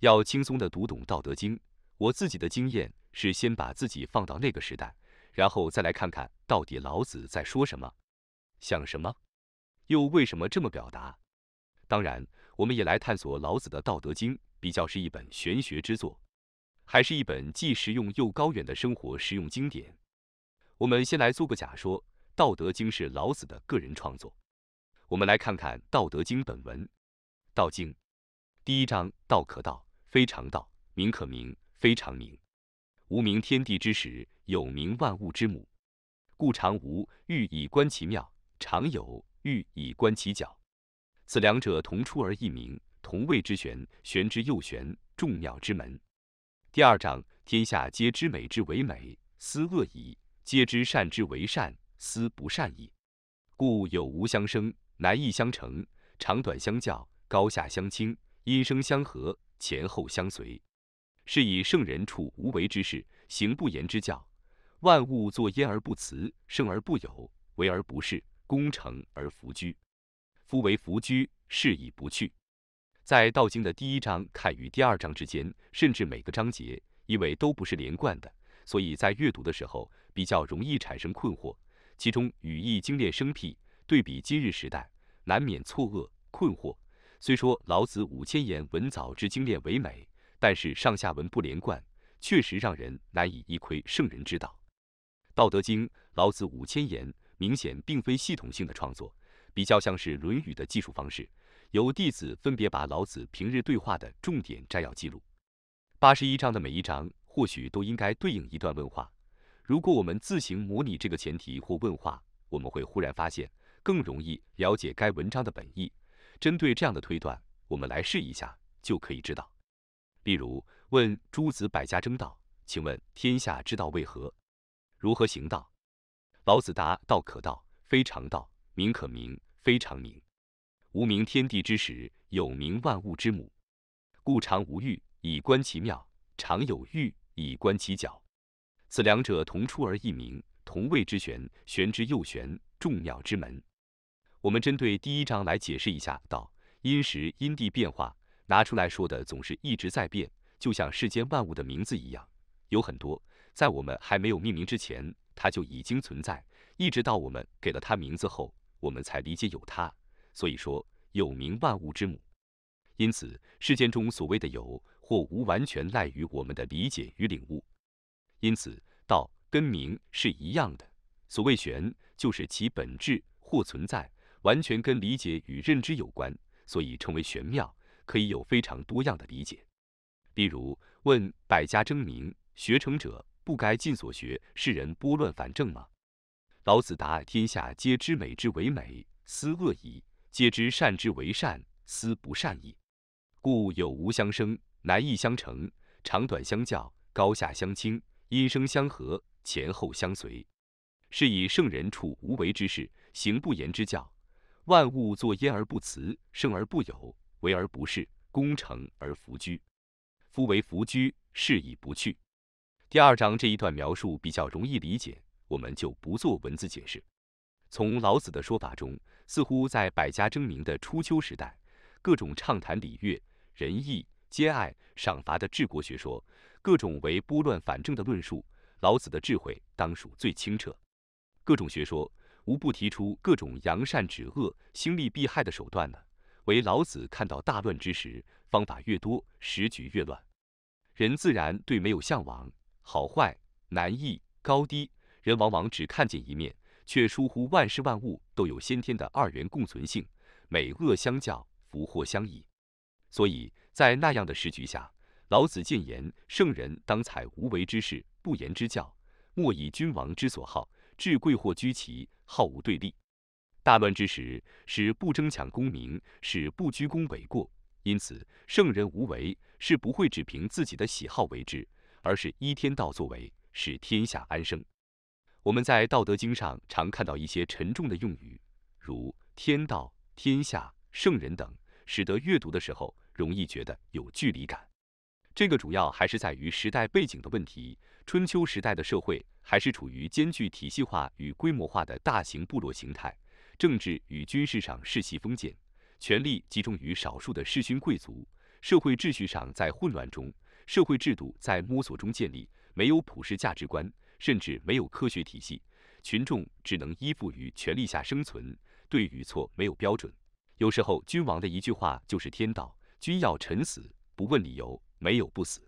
要轻松地读懂《道德经》，我自己的经验是先把自己放到那个时代，然后再来看看到底老子在说什么，想什么，又为什么这么表达。当然，我们也来探索老子的《道德经》，比较是一本玄学之作，还是一本既实用又高远的生活实用经典。我们先来做个假说，《道德经》是老子的个人创作。我们来看看《道德经》本文，《道经》第一章：道可道。非常道，名可名，非常名。无名，天地之始；有名，万物之母。故常无，欲以观其妙；常有，欲以观其徼。此两者，同出而异名，同谓之玄。玄之又玄，众妙之门。第二章：天下皆知美之为美，斯恶已；皆知善之为善，斯不善已。故有无相生，难易相成，长短相较，高下相倾，音声相和。前后相随，是以圣人处无为之事，行不言之教。万物作焉而不辞，生而不有，为而不恃，功成而弗居。夫为弗居，是以不去。在《道经》的第一章看与第二章之间，甚至每个章节，因为都不是连贯的，所以在阅读的时候比较容易产生困惑。其中语义精炼生僻，对比今日时代，难免错愕困惑。虽说老子五千言文藻之精炼为美，但是上下文不连贯，确实让人难以一窥圣人之道。《道德经》老子五千言明显并非系统性的创作，比较像是《论语》的记述方式，由弟子分别把老子平日对话的重点摘要记录。八十一章的每一章或许都应该对应一段问话。如果我们自行模拟这个前提或问话，我们会忽然发现更容易了解该文章的本意。针对这样的推断，我们来试一下，就可以知道。例如，问诸子百家争道，请问天下之道为何？如何行道？老子答：道可道，非常道；名可名，非常名。无名，天地之始；有名，万物之母。故常无欲，以观其妙；常有欲，以观其徼。此两者，同出而异名，同谓之玄。玄之又玄，众妙之门。我们针对第一章来解释一下：道，因时因地变化，拿出来说的总是一直在变，就像世间万物的名字一样，有很多在我们还没有命名之前，它就已经存在，一直到我们给了它名字后，我们才理解有它。所以说，有名万物之母。因此，世间中所谓的有或无，完全赖于我们的理解与领悟。因此，道跟名是一样的。所谓玄，就是其本质或存在。完全跟理解与认知有关，所以称为玄妙，可以有非常多样的理解。例如，问百家争鸣，学成者不该尽所学，世人拨乱反正吗？老子答：天下皆知美之为美，斯恶已；皆知善之为善，斯不善已。故有无相生，难易相成，长短相较，高下相倾，音声相和，前后相随。是以圣人处无为之事，行不言之教。万物作焉而不辞，生而不有，为而不恃，功成而弗居。夫为弗居，是以不去。第二章这一段描述比较容易理解，我们就不做文字解释。从老子的说法中，似乎在百家争鸣的初秋时代，各种畅谈礼乐、仁义、兼爱、赏罚的治国学说，各种为拨乱反正的论述，老子的智慧当属最清澈。各种学说。无不提出各种扬善止恶、兴利避害的手段呢。唯老子看到大乱之时，方法越多，时局越乱。人自然对没有向往，好坏、难易、高低，人往往只看见一面，却疏忽万事万物都有先天的二元共存性，美恶相较，福祸相倚。所以在那样的时局下，老子谏言：圣人当采无为之事，不言之教，莫以君王之所好，至贵或居其。好无对立，大乱之时，使不争抢功名，使不居功为过。因此，圣人无为是不会只凭自己的喜好为之，而是依天道作为，使天下安生。我们在《道德经》上常看到一些沉重的用语，如天道、天下、圣人等，使得阅读的时候容易觉得有距离感。这个主要还是在于时代背景的问题。春秋时代的社会还是处于兼具体系化与规模化的大型部落形态，政治与军事上世袭封建，权力集中于少数的世勋贵族，社会秩序上在混乱中，社会制度在摸索中建立，没有普世价值观，甚至没有科学体系，群众只能依附于权力下生存，对与错没有标准。有时候，君王的一句话就是天道，君要臣死，不问理由，没有不死。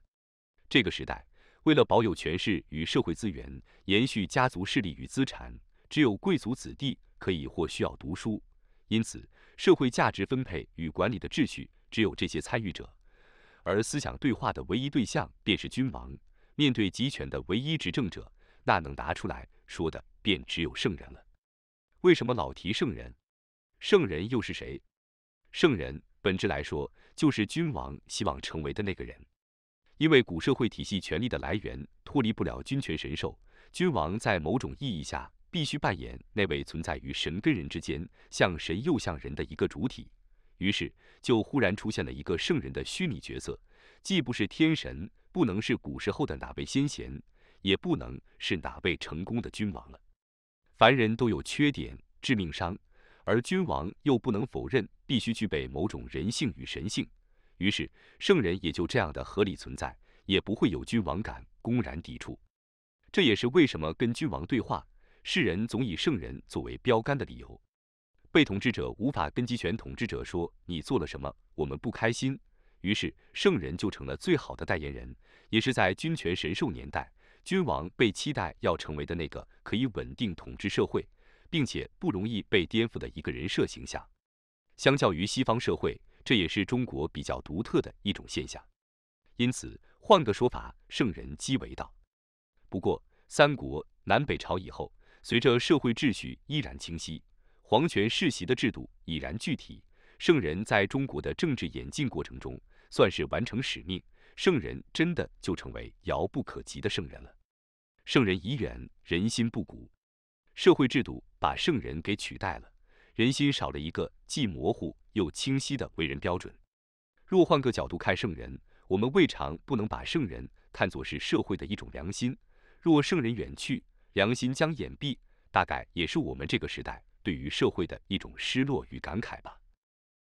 这个时代，为了保有权势与社会资源，延续家族势力与资产，只有贵族子弟可以或需要读书。因此，社会价值分配与管理的秩序只有这些参与者，而思想对话的唯一对象便是君王。面对集权的唯一执政者，那能拿出来说的便只有圣人了。为什么老提圣人？圣人又是谁？圣人本质来说，就是君王希望成为的那个人。因为古社会体系权力的来源脱离不了君权神授，君王在某种意义下。必须扮演那位存在于神跟人之间，像神又像人的一个主体。于是，就忽然出现了一个圣人的虚拟角色，既不是天神，不能是古时候的哪位先贤，也不能是哪位成功的君王了。凡人都有缺点、致命伤，而君王又不能否认必须具备某种人性与神性。于是，圣人也就这样的合理存在，也不会有君王敢公然抵触。这也是为什么跟君王对话。世人总以圣人作为标杆的理由，被统治者无法跟集权统治者说你做了什么，我们不开心。于是圣人就成了最好的代言人，也是在君权神授年代，君王被期待要成为的那个可以稳定统治社会，并且不容易被颠覆的一个人设形象。相较于西方社会，这也是中国比较独特的一种现象。因此，换个说法，圣人即为道。不过，三国南北朝以后。随着社会秩序依然清晰，皇权世袭的制度已然具体，圣人在中国的政治演进过程中算是完成使命，圣人真的就成为遥不可及的圣人了。圣人已远，人心不古，社会制度把圣人给取代了，人心少了一个既模糊又清晰的为人标准。若换个角度看圣人，我们未尝不能把圣人看作是社会的一种良心。若圣人远去，良心将掩蔽，大概也是我们这个时代对于社会的一种失落与感慨吧。